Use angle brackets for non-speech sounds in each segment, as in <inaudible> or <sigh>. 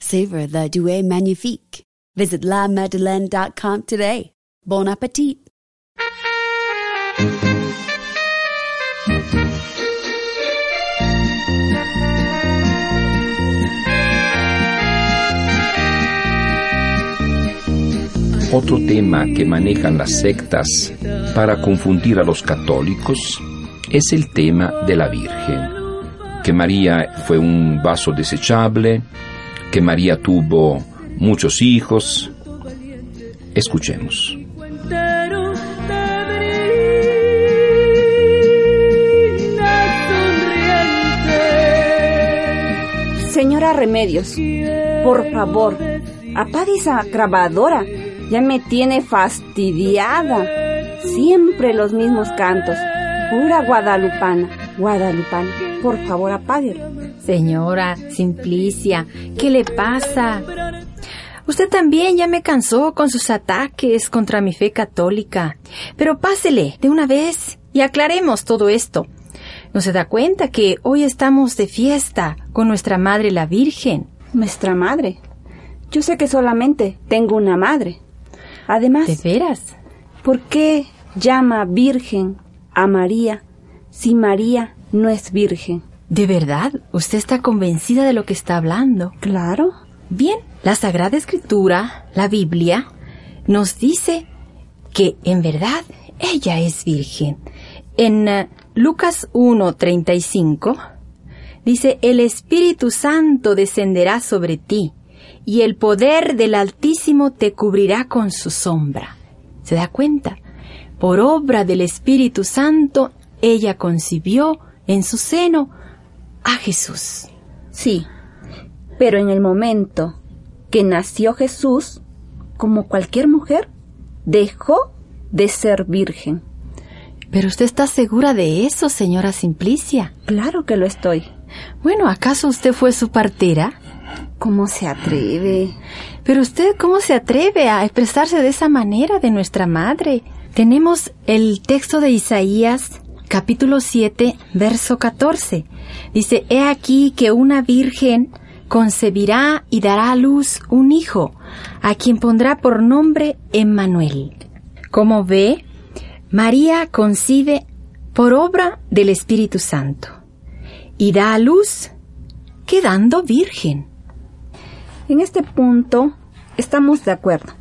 Savor the Douai Magnifique. Visit lamadeleine.com today. Bon appetit! Otro tema que manejan las sectas para confundir a los católicos es el tema de la Virgen, que María fue un vaso desechable, que María tuvo muchos hijos. Escuchemos. Señora Remedios, por favor, apague esa grabadora. Ya me tiene fastidiada. Siempre los mismos cantos. Pura guadalupana, guadalupana. Por favor, apáguelo. Señora Simplicia, ¿qué le pasa? Usted también ya me cansó con sus ataques contra mi fe católica. Pero pásele de una vez y aclaremos todo esto. ¿No se da cuenta que hoy estamos de fiesta con nuestra Madre la Virgen? Nuestra madre. Yo sé que solamente tengo una madre. Además, ¿De veras? ¿por qué llama virgen a María si María no es virgen? ¿De verdad? ¿Usted está convencida de lo que está hablando? Claro. Bien, la Sagrada Escritura, la Biblia, nos dice que en verdad ella es virgen. En eh, Lucas 1:35 dice, el Espíritu Santo descenderá sobre ti y el poder del Altísimo te cubrirá con su sombra. ¿Se da cuenta? Por obra del Espíritu Santo, ella concibió en su seno a Jesús. Sí, pero en el momento que nació Jesús, como cualquier mujer, dejó de ser virgen. Pero usted está segura de eso, señora Simplicia. Claro que lo estoy. Bueno, ¿acaso usted fue su partera? ¿Cómo se atreve? Pero usted, ¿cómo se atreve a expresarse de esa manera de nuestra madre? Tenemos el texto de Isaías, capítulo 7, verso 14. Dice, He aquí que una virgen concebirá y dará a luz un hijo, a quien pondrá por nombre Emmanuel. Como ve, María concibe por obra del Espíritu Santo y da a luz quedando virgen. En este punto estamos de acuerdo.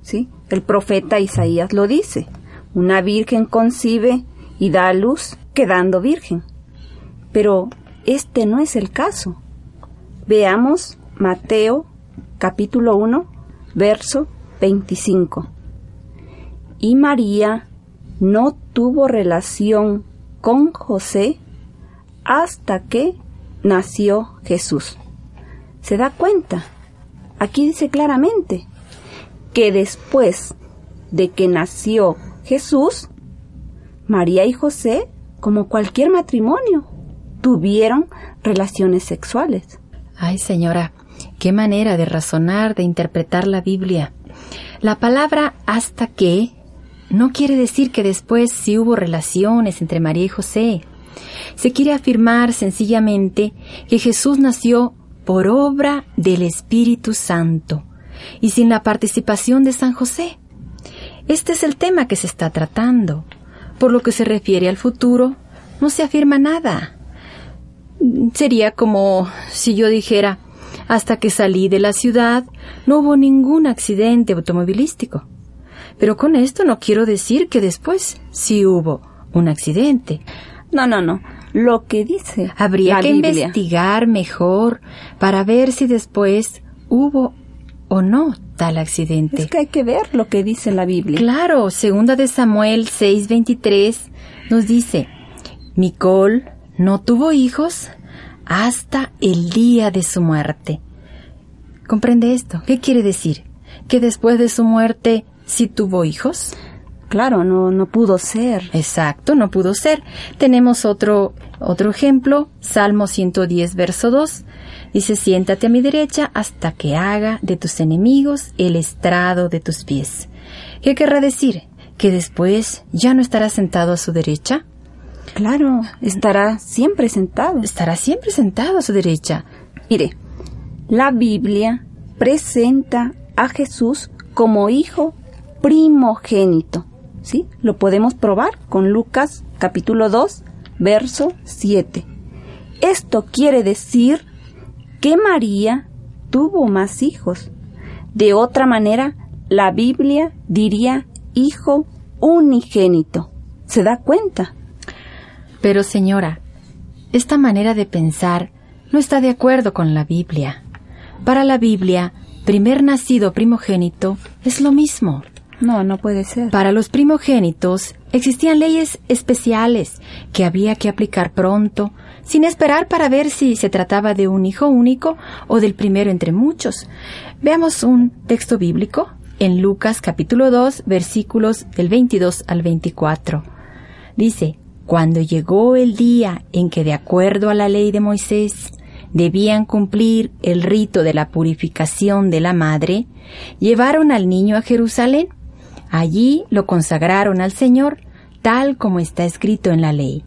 ¿Sí? El profeta Isaías lo dice. Una virgen concibe y da a luz quedando virgen. Pero este no es el caso. Veamos Mateo capítulo 1, verso 25. Y María no tuvo relación con José hasta que nació Jesús. ¿Se da cuenta? Aquí dice claramente que después de que nació Jesús, María y José, como cualquier matrimonio, tuvieron relaciones sexuales. Ay, señora, qué manera de razonar, de interpretar la Biblia. La palabra hasta que no quiere decir que después sí hubo relaciones entre María y José. Se quiere afirmar sencillamente que Jesús nació por obra del Espíritu Santo y sin la participación de San José. Este es el tema que se está tratando. Por lo que se refiere al futuro, no se afirma nada. Sería como si yo dijera, hasta que salí de la ciudad no hubo ningún accidente automovilístico. Pero con esto no quiero decir que después sí hubo un accidente. No, no, no. Lo que dice. Habría la que Biblia. investigar mejor para ver si después hubo o no tal accidente. Es que hay que ver lo que dice la Biblia. Claro, segunda de Samuel 6:23 nos dice, Micol no tuvo hijos hasta el día de su muerte. ¿Comprende esto? ¿Qué quiere decir? ¿Que después de su muerte sí tuvo hijos? Claro, no, no pudo ser. Exacto, no pudo ser. Tenemos otro, otro ejemplo, Salmo 110, verso 2. Dice, siéntate a mi derecha hasta que haga de tus enemigos el estrado de tus pies. ¿Qué querrá decir? ¿Que después ya no estará sentado a su derecha? Claro, estará siempre sentado. Estará siempre sentado a su derecha. Mire, la Biblia presenta a Jesús como hijo primogénito. ¿Sí? Lo podemos probar con Lucas capítulo 2, verso 7. Esto quiere decir que María tuvo más hijos. De otra manera, la Biblia diría hijo unigénito. ¿Se da cuenta? Pero señora, esta manera de pensar no está de acuerdo con la Biblia. Para la Biblia, primer nacido primogénito es lo mismo. No, no puede ser. Para los primogénitos existían leyes especiales que había que aplicar pronto, sin esperar para ver si se trataba de un hijo único o del primero entre muchos. Veamos un texto bíblico en Lucas capítulo 2 versículos del 22 al 24. Dice, cuando llegó el día en que de acuerdo a la ley de Moisés debían cumplir el rito de la purificación de la madre, llevaron al niño a Jerusalén. Allí lo consagraron al Señor, tal como está escrito en la ley.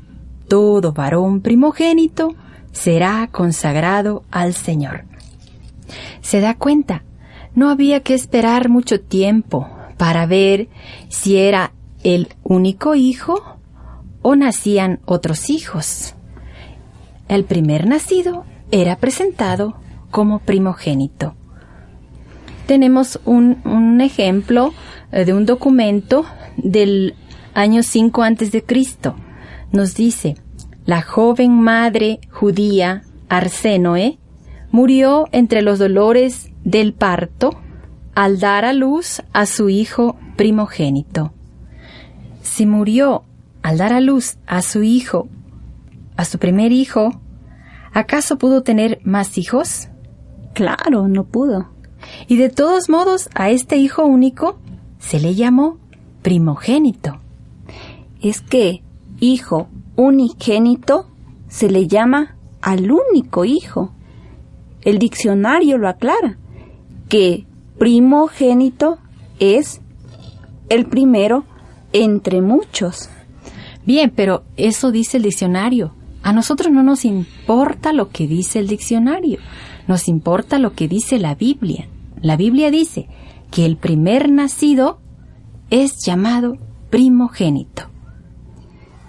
Todo varón primogénito será consagrado al Señor. ¿Se da cuenta? No había que esperar mucho tiempo para ver si era el único hijo o nacían otros hijos. El primer nacido era presentado como primogénito. Tenemos un, un ejemplo de un documento del año 5 antes de Cristo. Nos dice, la joven madre judía Arsenoe murió entre los dolores del parto al dar a luz a su hijo primogénito. Si murió al dar a luz a su hijo, a su primer hijo, ¿acaso pudo tener más hijos? Claro, no pudo. Y de todos modos, a este hijo único se le llamó primogénito. Es que hijo unigénito se le llama al único hijo. El diccionario lo aclara, que primogénito es el primero entre muchos. Bien, pero eso dice el diccionario. A nosotros no nos importa lo que dice el diccionario, nos importa lo que dice la Biblia. La Biblia dice que el primer nacido es llamado primogénito.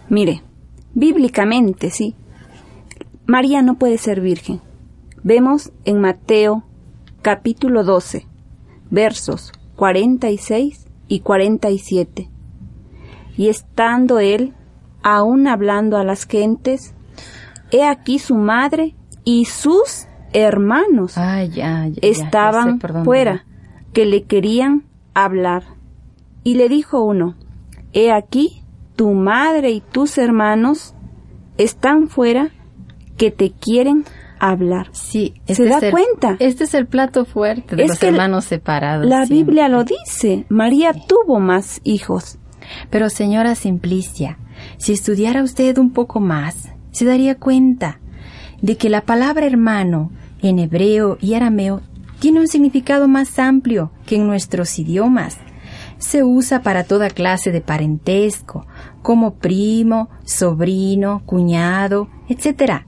Mire, bíblicamente, sí, María no puede ser virgen. Vemos en Mateo capítulo 12, versos 46 y 47. Y estando él aún hablando a las gentes, he aquí su madre y sus hermanos estaban fuera. Que le querían hablar. Y le dijo uno, He aquí, tu madre y tus hermanos están fuera, que te quieren hablar. Sí, ¿Se da el- cuenta? Este es el plato fuerte de Es los hermanos separados. La. Biblia lo dice, María tuvo más hijos. Pero señora Simplicia, si estudiara usted un poco más, se daría cuenta de que la palabra hermano en hebreo y arameo tiene un significado más amplio que en nuestros idiomas. Se usa para toda clase de parentesco, como primo, sobrino, cuñado, etc.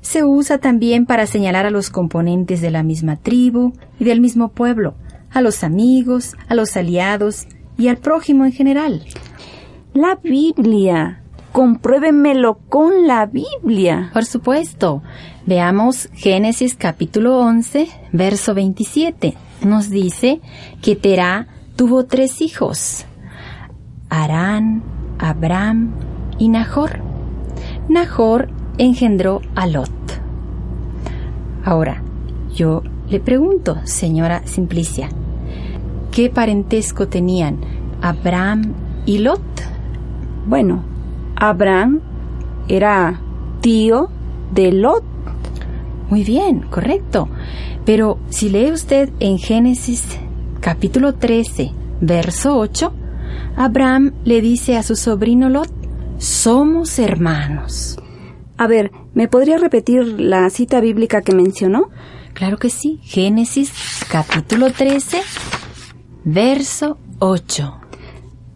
Se usa también para señalar a los componentes de la misma tribu y del mismo pueblo, a los amigos, a los aliados y al prójimo en general. La Biblia. Compruébemelo con la Biblia. Por supuesto. Veamos Génesis capítulo 11, verso 27. Nos dice que Terá tuvo tres hijos, Arán, Abraham y Nahor. Nahor engendró a Lot. Ahora, yo le pregunto, señora Simplicia, ¿qué parentesco tenían Abraham y Lot? Bueno, Abraham era tío de Lot. Muy bien, correcto. Pero si lee usted en Génesis capítulo 13, verso 8, Abraham le dice a su sobrino Lot, somos hermanos. A ver, ¿me podría repetir la cita bíblica que mencionó? Claro que sí. Génesis capítulo 13, verso 8.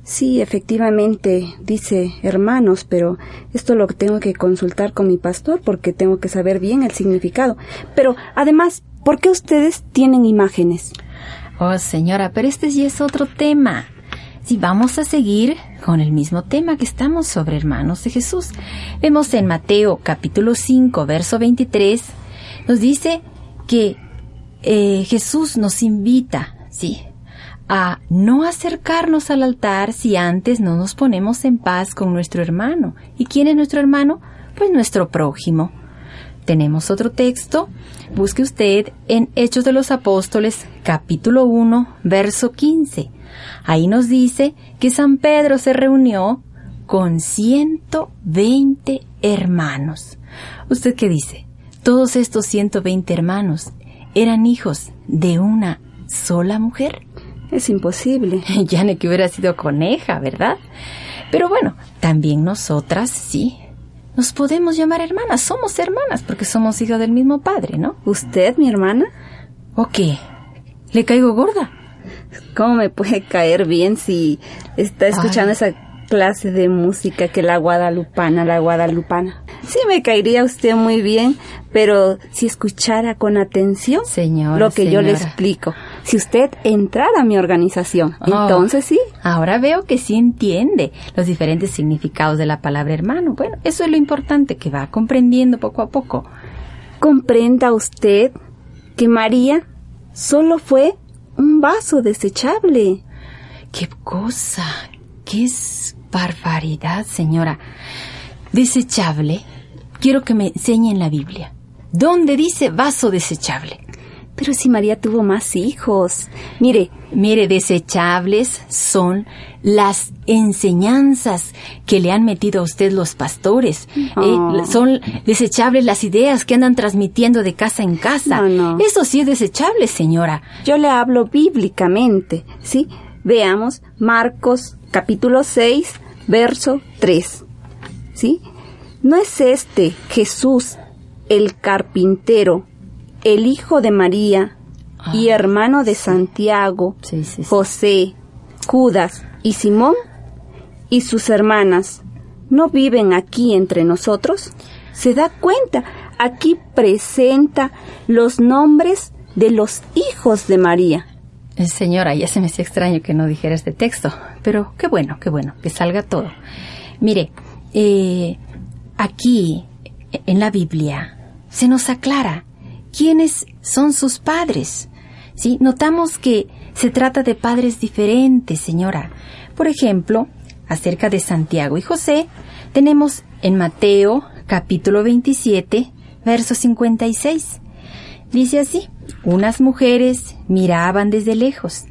Sí, efectivamente, dice hermanos, pero esto lo tengo que consultar con mi pastor porque tengo que saber bien el significado. Pero además, ¿por qué ustedes tienen imágenes? Oh, señora, pero este sí es otro tema. Si vamos a seguir con el mismo tema que estamos sobre hermanos de Jesús. Vemos en Mateo capítulo 5, verso 23, nos dice que eh, Jesús nos invita, sí, a no acercarnos al altar si antes no nos ponemos en paz con nuestro hermano. ¿Y quién es nuestro hermano? Pues nuestro prójimo. Tenemos otro texto. Busque usted en Hechos de los Apóstoles, capítulo 1, verso 15. Ahí nos dice que San Pedro se reunió con 120 hermanos. ¿Usted qué dice? Todos estos 120 hermanos eran hijos de una sola mujer. Es imposible. <laughs> ni que hubiera sido coneja, ¿verdad? Pero bueno, también nosotras sí. Nos podemos llamar hermanas, somos hermanas porque somos hijas del mismo padre, ¿no? ¿Usted, mi hermana? ¿O qué? ¿Le caigo gorda? ¿Cómo me puede caer bien si está escuchando esa clase de música que la guadalupana, la guadalupana? Sí me caería usted muy bien, pero si escuchara con atención Señora, lo que yo le explico, si usted entrara a mi organización, Oh. entonces sí, Ahora veo que sí entiende los diferentes significados de la palabra hermano. Bueno, eso es lo importante, que va comprendiendo poco a poco. comprenda usted que María solo fue un vaso desechable. ¡Qué cosa! ¡Qué es barbaridad, señora! Desechable. Quiero que me enseñe en la Biblia. ¿Dónde dice vaso desechable? Pero si María tuvo más hijos. Mire, Mire, desechables son las enseñanzas que le han metido a usted los pastores. Oh. Eh, son desechables las ideas que andan transmitiendo de casa en casa. No, no. Eso sí es desechable, señora. yo le hablo bíblicamente, ¿sí? Veamos Marcos capítulo 6, verso 3. ¿Sí? ¿No es este Jesús, el carpintero, el hijo de María y hermano de Santiago, Sí, sí, sí. José, Judas y Simón? ¿Y sus hermanas no viven aquí entre nosotros? ¿Se da cuenta? Aquí presenta los nombres de los hijos de María. Eh, Señora, ya se me hacía extraño que no dijera este texto, pero qué bueno, qué bueno, que salga todo. Mire, eh, aquí en la Biblia se nos aclara quiénes son sus padres. ¿sí? Notamos que se trata de padres diferentes, señora. Por ejemplo, acerca de Santiago y José, tenemos en Mateo capítulo 27, verso 56. Dice así, unas mujeres miraban desde lejos,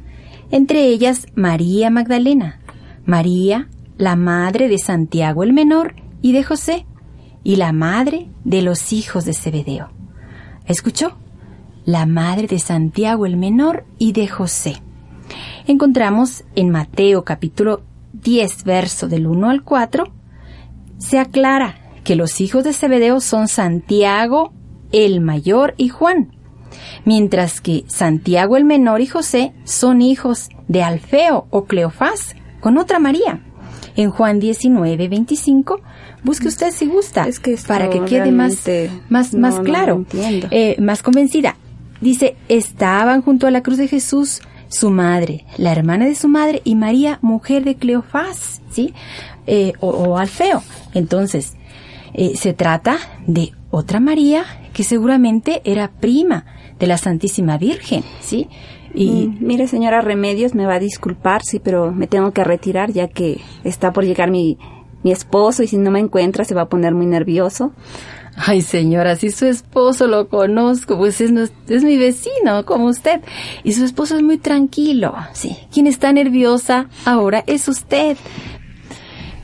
entre ellas María Magdalena, María, la madre de Santiago el menor y de José, y la madre de los hijos de Zebedeo. ¿Escuchó? La madre de Santiago el menor y de José. Encontramos en Mateo capítulo 10, verso del 1 al 4, se aclara que los hijos de Zebedeo son Santiago el mayor y Juan, mientras que Santiago el menor y José son hijos de Alfeo o Cleofás con otra María. En Juan 19, 25, busque usted si gusta, Es que para que quede más, más, no, más claro, eh, más convencida. Dice, estaban junto a la cruz de Jesús su madre, la hermana de su madre y María, mujer de Cleofás, ¿sí? Eh, o, o Alfeo. Entonces, eh, se trata de otra María que seguramente era prima de la Santísima Virgen, ¿sí? Y mm, mire, señora Remedios, me va a disculpar, sí, pero me tengo que retirar ya que está por llegar mi, mi esposo y si no me encuentra se va a poner muy nervioso. Ay, señora, si su esposo lo conozco, pues es, es mi vecino, como usted. Y su esposo es muy tranquilo. Sí, quien está nerviosa ahora es usted.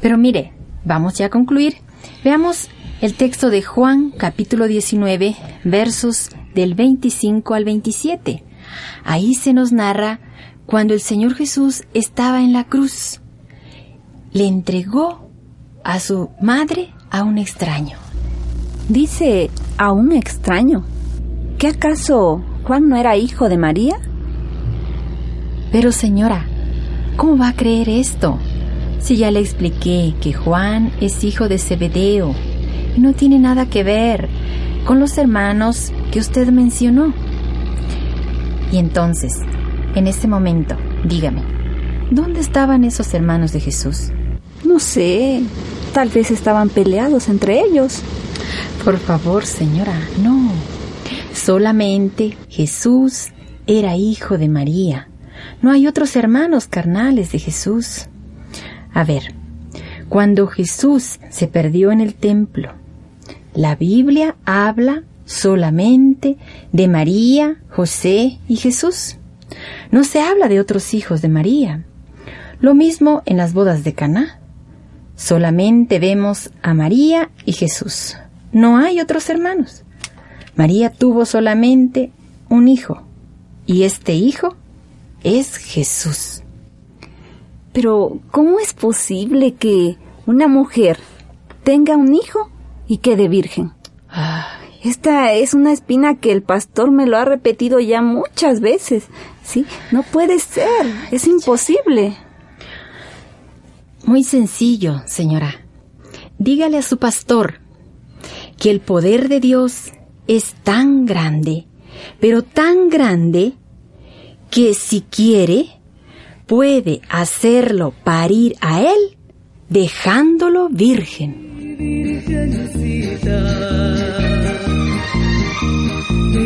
Pero mire, vamos ya a concluir. Veamos el texto de Juan, capítulo 19, versos del 25 al 27. Ahí se nos narra cuando el Señor Jesús estaba en la cruz. Le entregó a su madre a un extraño. Dice a un extraño. ¿Qué acaso Juan no era hijo de María? Pero señora, ¿cómo va a creer esto? Si ya le expliqué que Juan es hijo de Zebedeo y no tiene nada que ver con los hermanos que usted mencionó. Y entonces, en este momento, dígame, ¿dónde estaban esos hermanos de Jesús? No sé, tal vez estaban peleados entre ellos. Por favor, señora, no. Solamente Jesús era hijo de María. No hay otros hermanos carnales de Jesús. A ver, cuando Jesús se perdió en el templo, la Biblia habla solamente de María, José y Jesús. No se habla de otros hijos de María. Lo mismo en las bodas de Caná. Solamente vemos a María y Jesús. No hay otros hermanos. María tuvo solamente un hijo, y este hijo es Jesús. Pero, ¿cómo es posible que una mujer tenga un hijo y quede virgen? Esta es una espina que el pastor me lo ha repetido ya muchas veces. Sí, no puede ser, es imposible. Muy sencillo, señora. Dígale a su pastor que el poder de Dios es tan grande, pero tan grande, que si quiere, puede hacerlo parir a él dejándolo virgen.